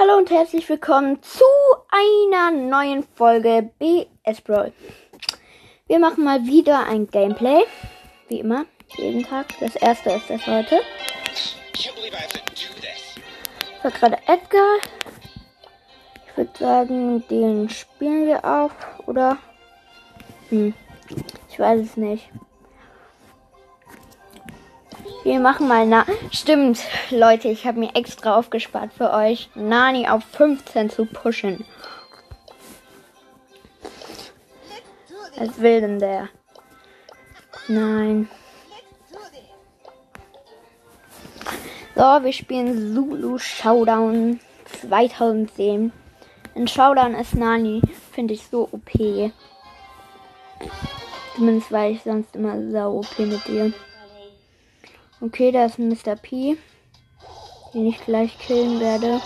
Hallo und herzlich willkommen zu einer neuen Folge BS Brawl. Wir machen mal wieder ein Gameplay. Wie immer, jeden Tag. Das erste ist das heute. Ich war gerade Edgar. Ich würde sagen, den spielen wir auf, oder? Hm, ich weiß es nicht. Wir machen mal na. Stimmt, Leute, ich habe mir extra aufgespart für euch, Nani auf 15 zu pushen. Was will denn der? Nein. So, wir spielen Zulu Showdown 2010. In Showdown ist Nani, finde ich so OP. Zumindest war ich sonst immer sau OP mit dir. Okay, da ist ein Mr. P, den ich gleich killen werde.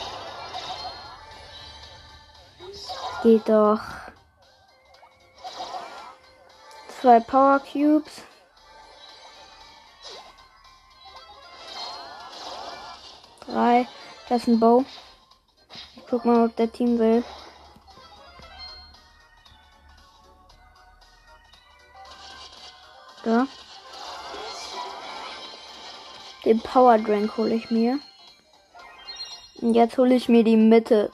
Geht doch. Zwei Power Cubes. Drei. Das ist ein Bow. Ich guck mal, ob der Team will. Den Power Drink hole ich mir. Und jetzt hole ich mir die Mitte.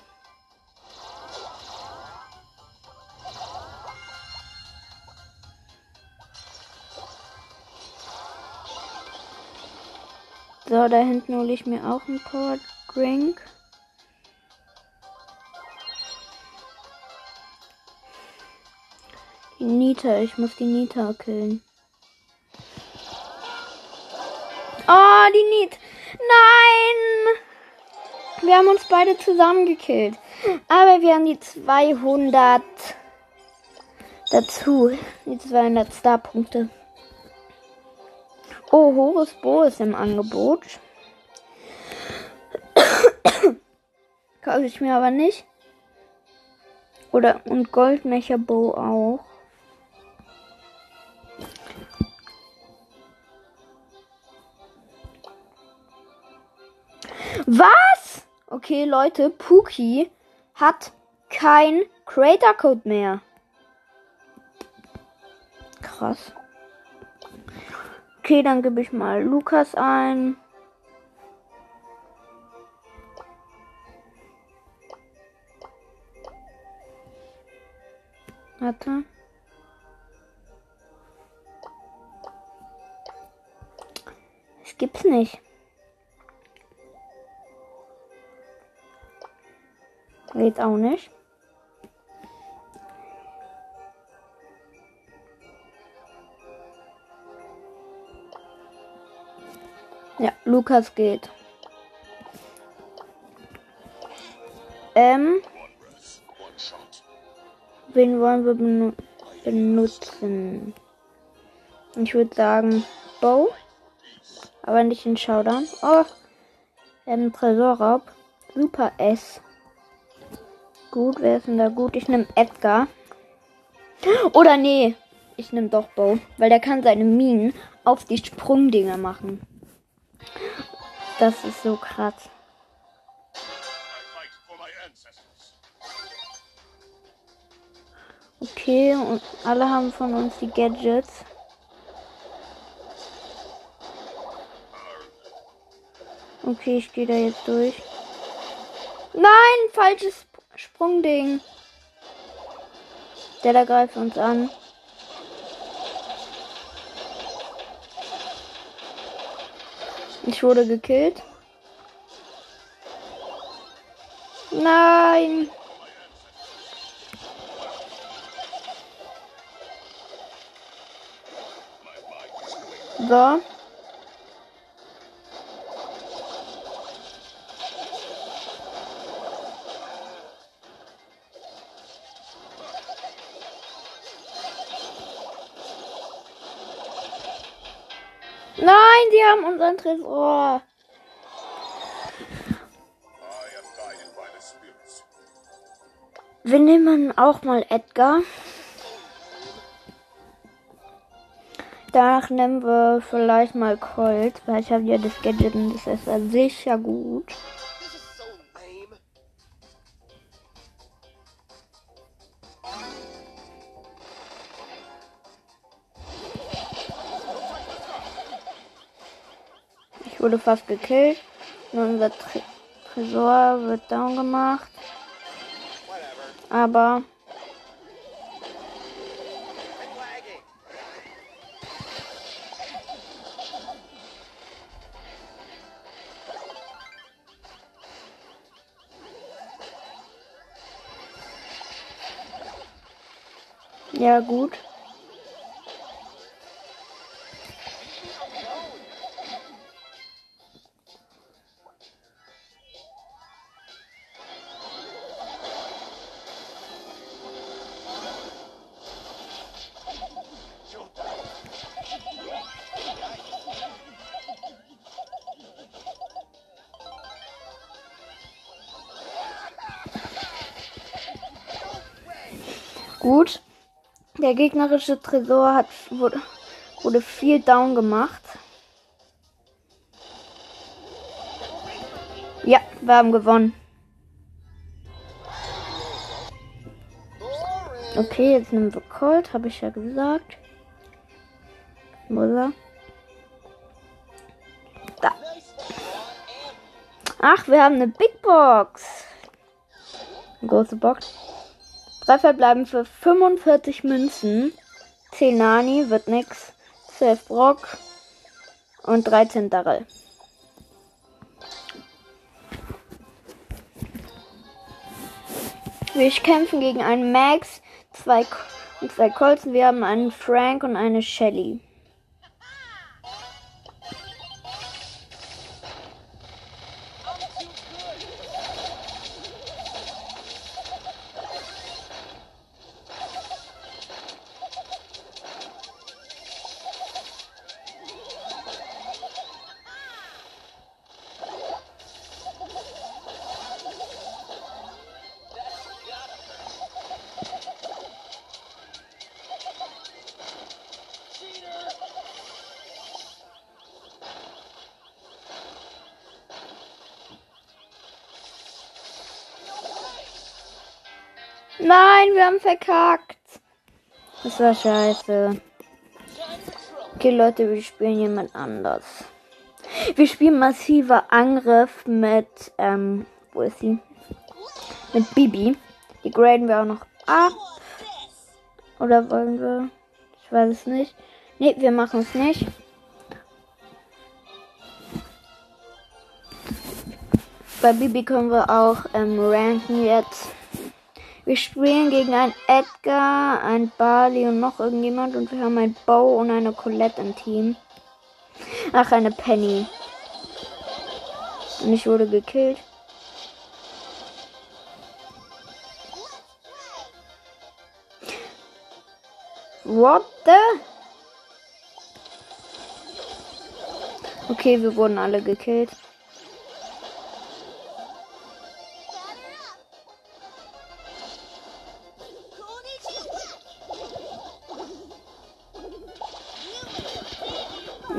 So, da hinten hole ich mir auch einen Power Drink. Die Nita, ich muss die Nita killen. Die Niet. Nein! Wir haben uns beide zusammen gekillt. Aber wir haben die 200 dazu. Die 200 Star-Punkte. Oh, Horus Bo ist im Angebot. Kaufe ich mir aber nicht. Oder und Goldmecher Bo auch. Was? Okay, Leute, Puki hat kein Creator Code mehr. Krass. Okay, dann gebe ich mal Lukas ein. Warte. Es gibt's nicht. Geht auch nicht. Ja, Lukas geht. Ähm. Wen wollen wir benu benutzen? Ich würde sagen Bow. Aber nicht in Showdown. Oh. Ähm, Tresorraub. Super S. Gut, wer ist denn da gut? Ich nehme Edgar. Oder nee, ich nehme doch Bo, weil der kann seine Minen auf die Sprungdinger machen. Das ist so krass. Okay, und alle haben von uns die Gadgets. Okay, ich gehe da jetzt durch. Nein, falsches Sprungding. Der da greift uns an. Ich wurde gekillt. Nein. So. Unseren Tresor. Wir nehmen auch mal Edgar. Danach nehmen wir vielleicht mal Colt, weil ich habe ja das Gadget und das ist ja sicher gut. Ich wurde fast gekillt. Und unser Tre Tresor wird down gemacht. Aber Ja, gut. Gut. Der gegnerische Tresor hat, wurde, wurde viel down gemacht. Ja, wir haben gewonnen. Okay, jetzt nehmen wir Colt, habe ich ja gesagt. Wo ist er? Da. Ach, wir haben eine Big Box. Große Box. Drei verbleiben für 45 Münzen. 10 Nani wird nix. 12 Brock und 13 Darrell. Wir kämpfen gegen einen Max, zwei und zwei Colts. Wir haben einen Frank und eine Shelly. Nein, wir haben verkackt. Das war scheiße. Okay, Leute, wir spielen jemand anders. Wir spielen massiver Angriff mit, ähm, wo ist sie? Mit Bibi. Die graden wir auch noch ab. Oder wollen wir? Ich weiß es nicht. Ne, wir machen es nicht. Bei Bibi können wir auch ähm, ranken jetzt. Wir spielen gegen einen Edgar, ein Barley und noch irgendjemand und wir haben ein Bow und eine Colette im Team. Ach, eine Penny. Und ich wurde gekillt. What the? Okay, wir wurden alle gekillt.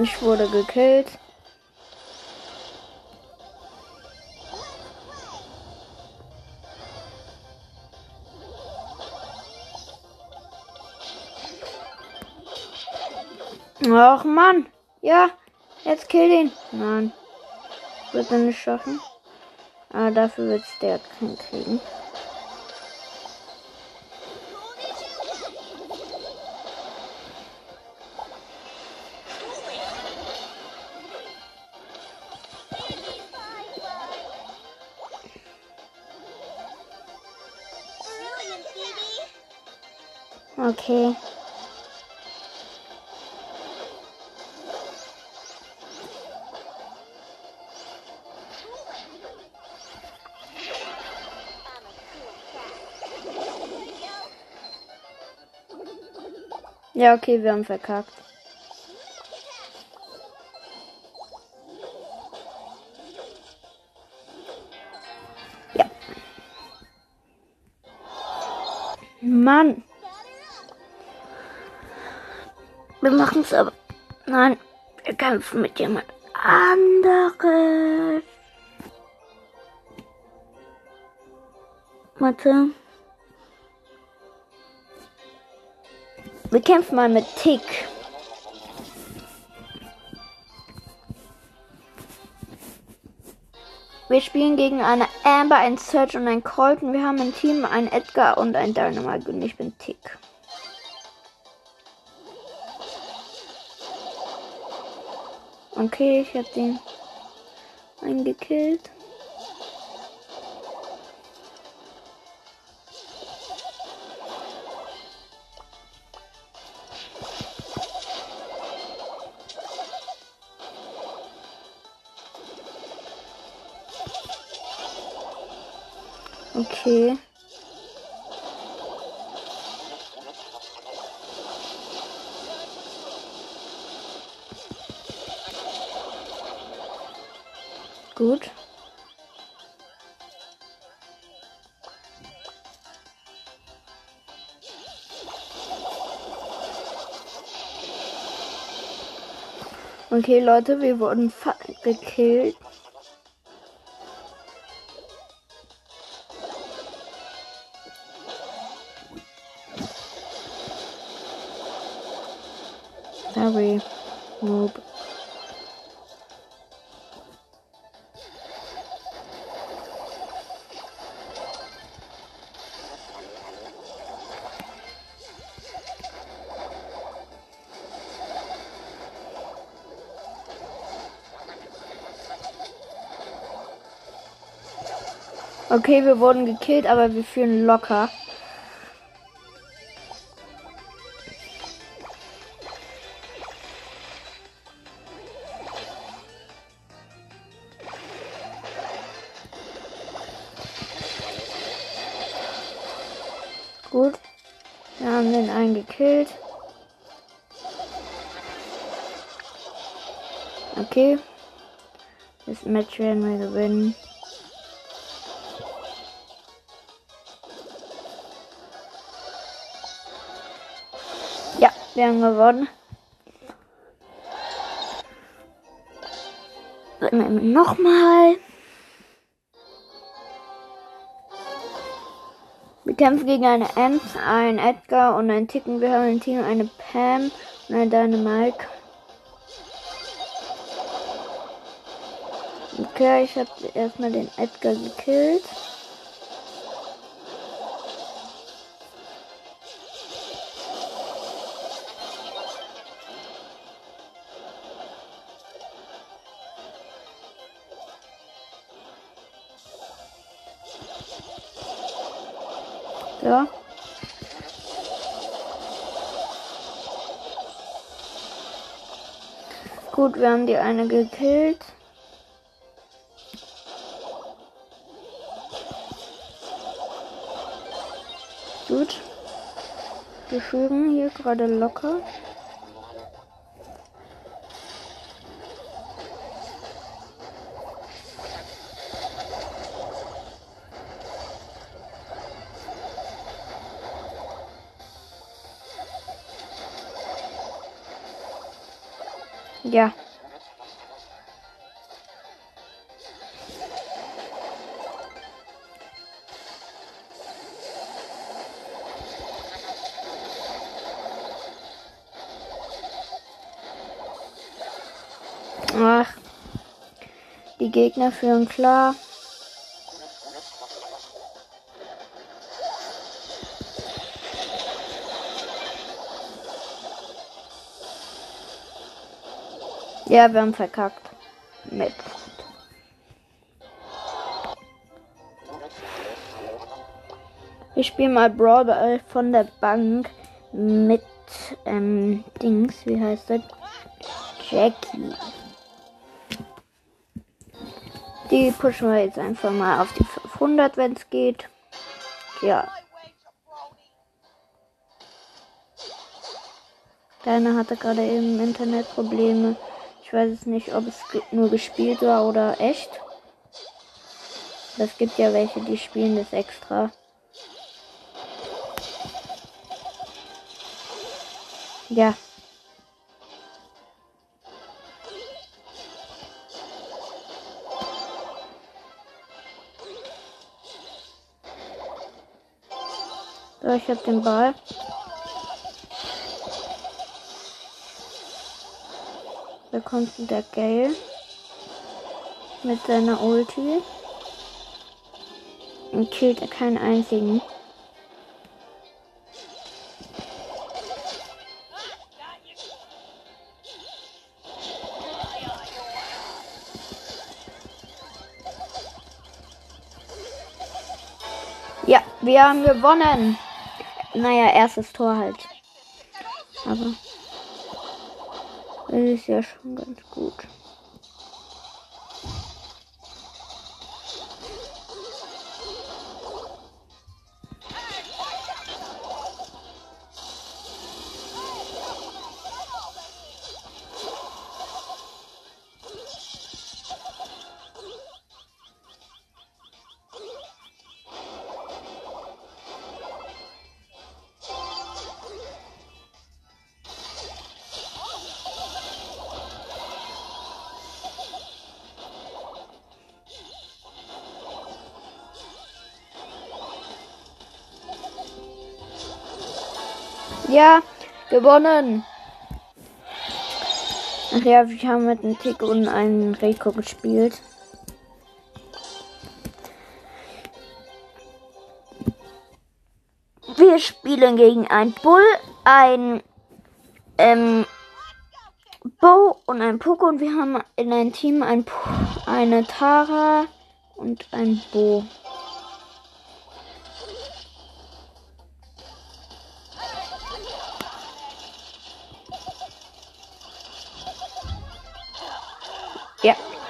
Ich wurde gekillt. Ach Mann. Ja, jetzt kill den. Nein. Wird er nicht schaffen. Aber dafür wird es der kriegen. Okay. Ja, okay, wir haben verkackt. Wir machen es aber. Nein, wir kämpfen mit jemand anderes. Warte. Wir kämpfen mal mit Tick. Wir spielen gegen eine Amber, ein Search und ein Colton. Wir haben ein Team, ein Edgar und ein Dynamite und ich bin Tick. Okay, ich habe den eingekillt. Okay. Gut. Okay, Leute, wir wurden gekillt. Okay, wir wurden gekillt, aber wir fühlen locker. Gut. Wir haben den einen gekillt. Okay. Das Match werden wir gewinnen. Haben gewonnen. Nochmal. Wir kämpfen gegen eine Ems, ein Edgar und ein Ticken. Wir haben ein Team, eine Pam und ein Dynamite. Okay, ich habe erstmal den Edgar gekillt. So. Gut, wir haben die eine gekillt. Gut. Wir führen hier gerade locker. Ach. Die Gegner führen klar. Ja, wir haben verkackt. Mit. Ich spiele mal Brawl von der Bank mit ähm, Dings, wie heißt das? Jackie. Die pushen wir jetzt einfach mal auf die 500, wenn es geht. Ja. Deine hatte gerade eben Internetprobleme. Ich weiß es nicht, ob es nur gespielt war oder echt. Es gibt ja welche, die spielen das extra. Ja. Ich habe den Ball. Da kommt wieder Gale mit seiner Ulti. Und killt keinen einzigen. Ja, wir haben gewonnen. Naja, erstes Tor halt. Aber das ist ja schon ganz gut. Ja, gewonnen. Ach ja, wir haben mit einem Tick und einem Rico gespielt. Wir spielen gegen ein Bull, ein ähm, Bo und ein Poco und wir haben in einem Team ein, eine Tara und ein Bo.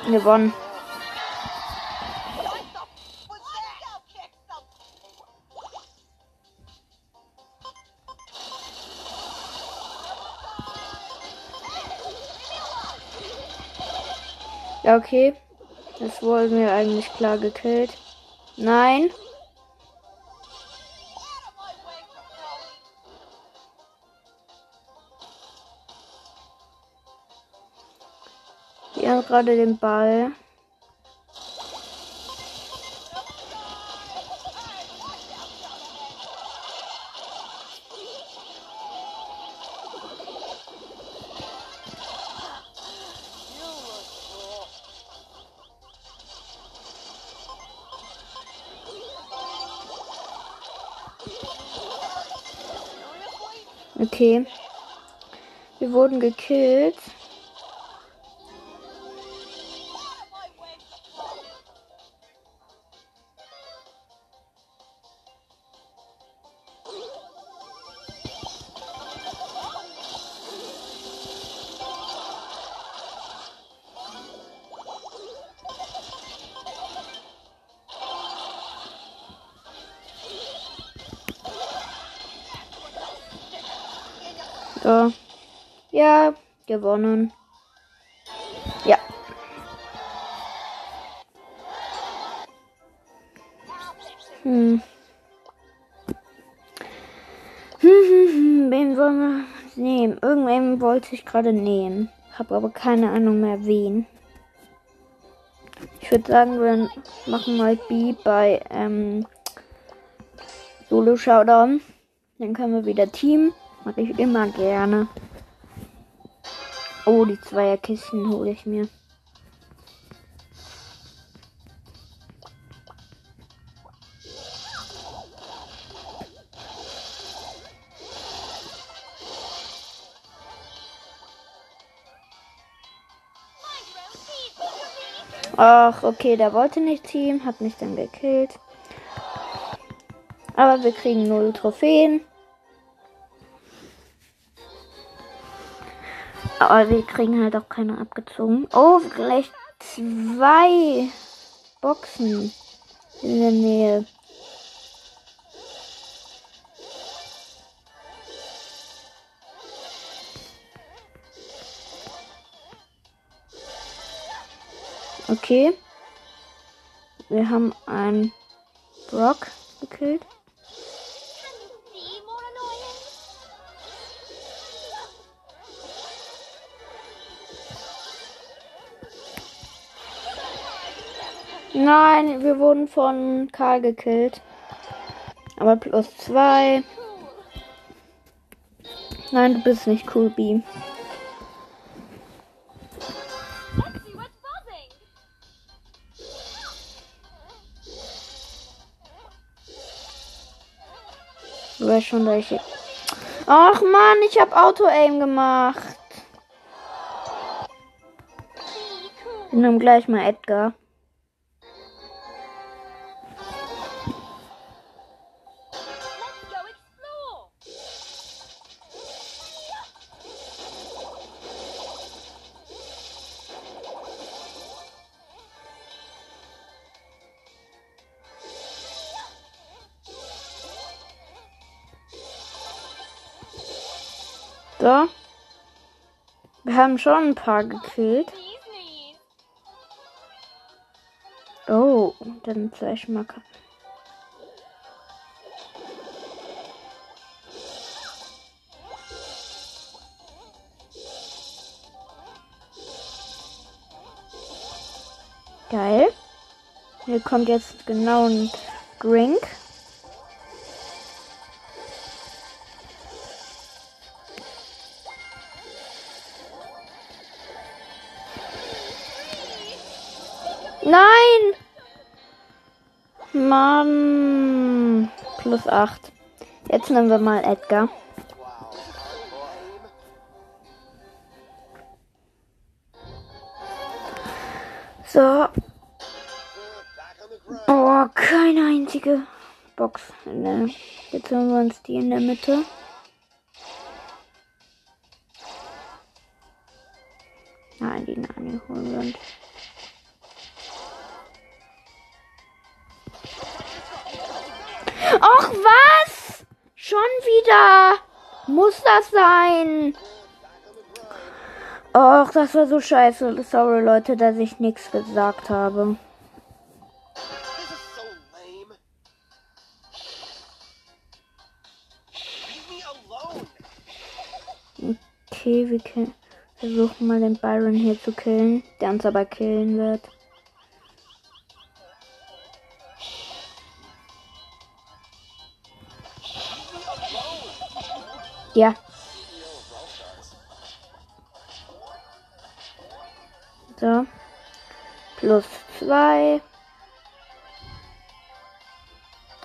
Gewonnen. Okay. Das wurden wir eigentlich klar gekillt. Nein. Gerade den Ball. Okay. Wir wurden gekillt. Gewonnen. Ja. Hm. Wen wollen wir nehmen? Irgendwen wollte ich gerade nehmen. Habe aber keine Ahnung mehr wen. Ich würde sagen, wir machen mal B bei ähm, Solo Showdown. Dann können wir wieder Team. Mache ich immer gerne. Oh, die Zweierkisten hole ich mir. Ach, okay, der wollte nicht Team, hat mich dann gekillt. Aber wir kriegen null Trophäen. Aber wir kriegen halt auch keine abgezogen. Oh, gleich zwei Boxen in der Nähe. Okay. Wir haben einen Brock gekillt. Nein, wir wurden von Karl gekillt. Aber plus zwei. Nein, du bist nicht cool, B. Du weißt schon, welche. Ach man, ich habe Auto-Aim gemacht. Nehmen gleich mal Edgar. So. Wir haben schon ein paar gekillt. Oh, dann zwei Schmacker. Geil. Hier kommt jetzt genau ein Drink. Plus 8. Jetzt nehmen wir mal Edgar. So. Oh, keine einzige Box. Ne. Jetzt holen wir uns die in der Mitte. Nein, die Nani holen wir uns. Och, was? Schon wieder? Muss das sein? Och, das war so scheiße. Sorry, Leute, dass ich nichts gesagt habe. Okay, wir versuchen mal den Byron hier zu killen, der uns aber killen wird. Ja. So. Plus zwei.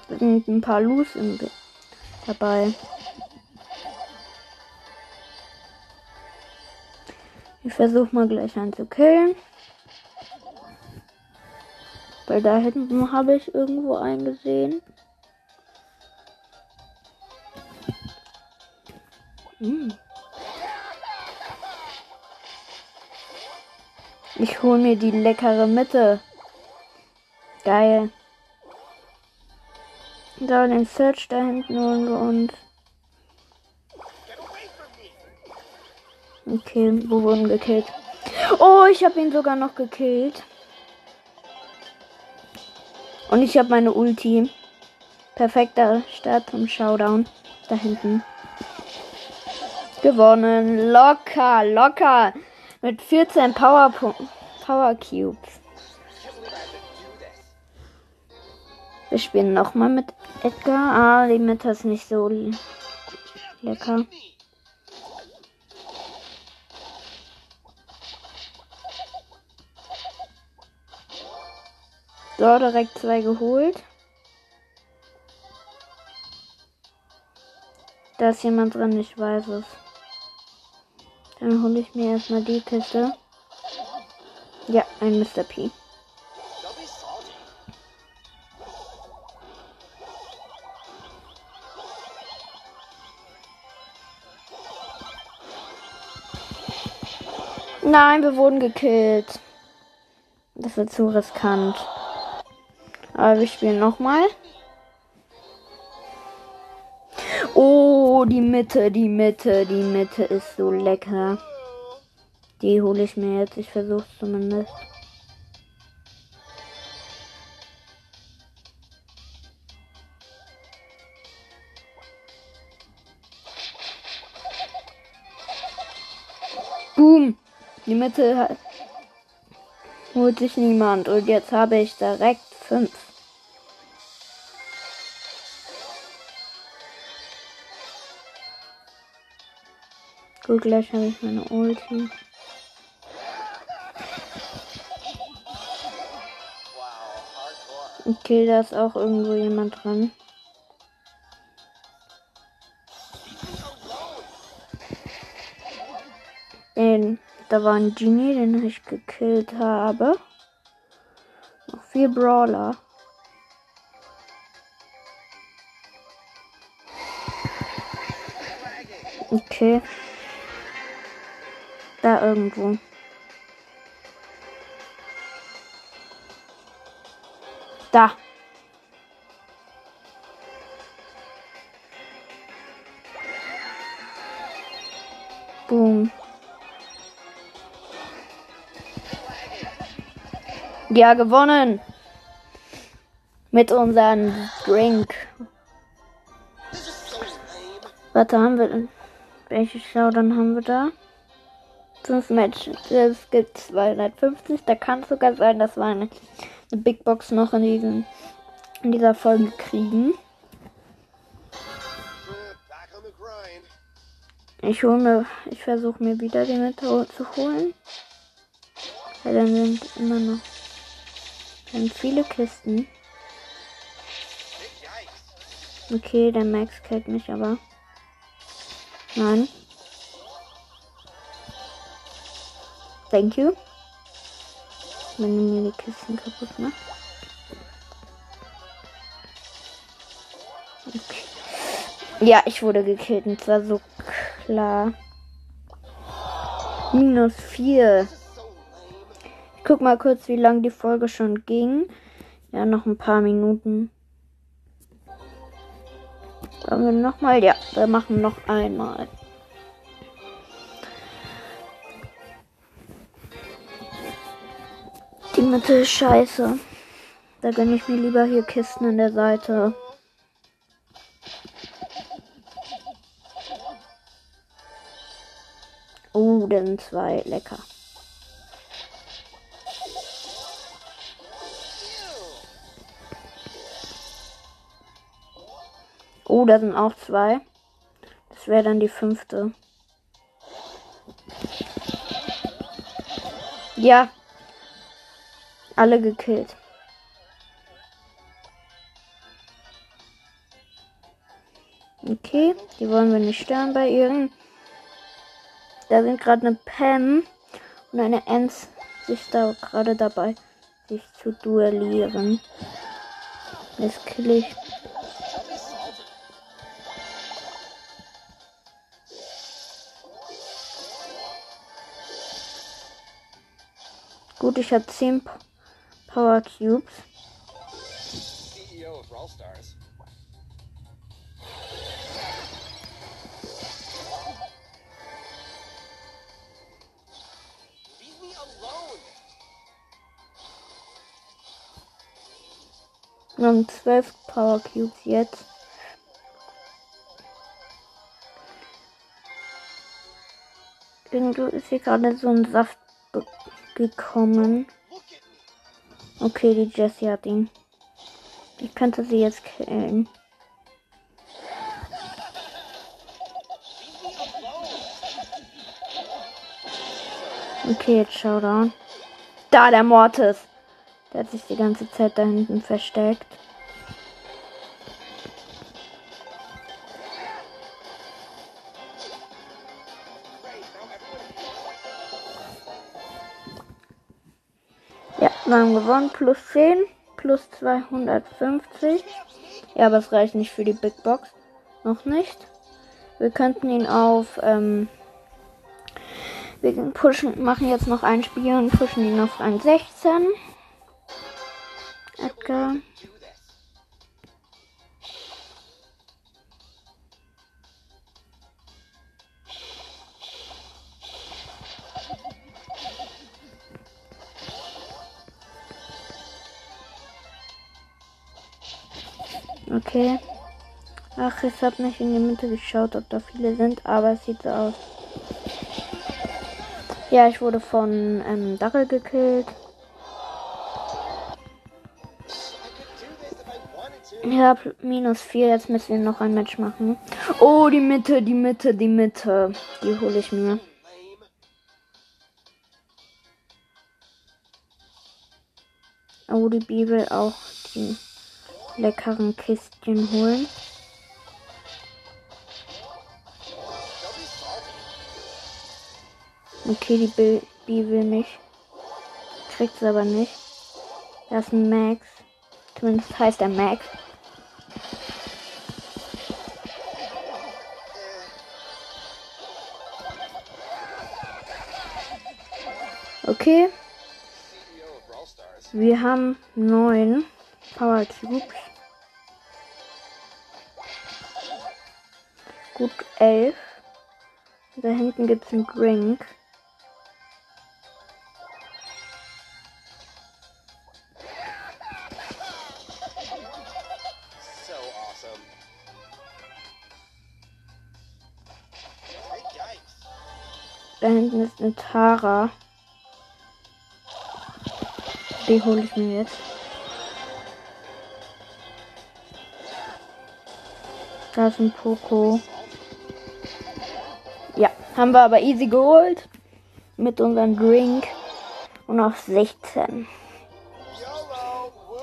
Sind ein paar Loose im dabei. Ich versuche mal gleich einen zu killen. Weil da hinten habe ich irgendwo einen gesehen. Hm. Ich hole mir die leckere Mitte. Geil. Da den Search da hinten from me. Okay, wo wurden gekillt? Oh, ich habe ihn sogar noch gekillt. Und ich habe meine Ulti. Perfekter Start zum Showdown. Da hinten. Gewonnen. Locker, locker. Mit 14 Power, Power Cubes. Wir spielen nochmal mit Edgar. Ah, die Mitte ist nicht so lecker. So, direkt zwei geholt. Da ist jemand drin, ich weiß es. Dann hole ich mir erstmal die Kiste. Ja, ein Mr. P. Nein, wir wurden gekillt. Das wird zu riskant. Aber wir spielen nochmal. Oh, die Mitte, die Mitte, die Mitte ist so lecker. Die hole ich mir jetzt. Ich versuche zumindest. Boom. Die Mitte holt sich niemand. Und jetzt habe ich direkt fünf. Gut, gleich habe ich meine Ulti. Okay, da ist auch irgendwo jemand dran. Den, da war ein Genie, den ich gekillt habe. Noch vier Brawler. Okay. Da irgendwo. Da. Boom. Ja, gewonnen. Mit unserem Drink. Warte, haben wir denn? Welche Showdown haben wir da? Fünf Matches. Es gibt 250. Da kann es sogar sein, dass wir eine, eine Big Box noch in, diesen, in dieser Folge kriegen. Ich hole mir, ich versuche mir wieder die Mitte zu holen. Weil dann sind immer noch dann viele Kisten. Okay, der Max killt mich aber. Nein. Thank you. Wenn du mir die Kisten kaputt machst. Okay. Ja, ich wurde gekillt und zwar so klar. Minus 4. This is so lame. Ich guck mal kurz, wie lang die Folge schon ging. Ja, noch ein paar Minuten. Wollen wir nochmal? Ja, wir machen noch einmal. Mitte scheiße. Da gönne ich mir lieber hier Kisten an der Seite. Oh, sind zwei. Lecker. Oh, da sind auch zwei. Das wäre dann die fünfte. Ja. Alle gekillt. Okay, die wollen wir nicht stören bei ihren. Da sind gerade eine Pam und eine Ems sich da gerade dabei, sich zu duellieren. Jetzt kill Gut, ich habe 10 P- Power Cubes. CEO of Brawl Stars. Leave me alone. Wir haben 12 Power Cubes jetzt. Irgendwo ist hier gerade so ein Saft gekommen. Okay, die Jessie hat ihn. Ich könnte sie jetzt killen. Okay, jetzt Showdown. Da, der Mortis. Der hat sich die ganze Zeit da hinten versteckt. Gewonnen. Plus 10. Plus 250. Ja, aber es reicht nicht für die Big Box. Noch nicht. Wir könnten ihn auf. Ähm, wir pushen, machen jetzt noch ein Spiel und pushen ihn auf Rang 16. Edgar. Okay. Ach, ich habe nicht in die Mitte geschaut, ob da viele sind, aber es sieht so aus. Ja, ich wurde von ähm, Darrell gekillt. Ich habe minus 4, jetzt müssen wir noch ein Match machen. Oh, die Mitte, die Mitte, die Mitte. Die hole ich mir. Oh, die Bibel auch die leckeren Kistchen holen. Okay, die Baby will mich. Kriegt es aber nicht. Da ist ein Max. Zumindest heißt er Max. Okay, wir haben neun Power Cubes. Gut elf. Da hinten gibt es einen Drink. Da hinten ist eine Tara. Die hole ich mir jetzt. Da ist ein Poco. Haben wir aber easy geholt. Mit unserem Drink. Und auf 16. YOLO! Woo!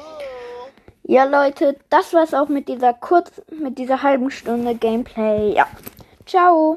Ja, Leute, das war's auch mit dieser kurz, mit dieser halben Stunde Gameplay. Ja. Ciao.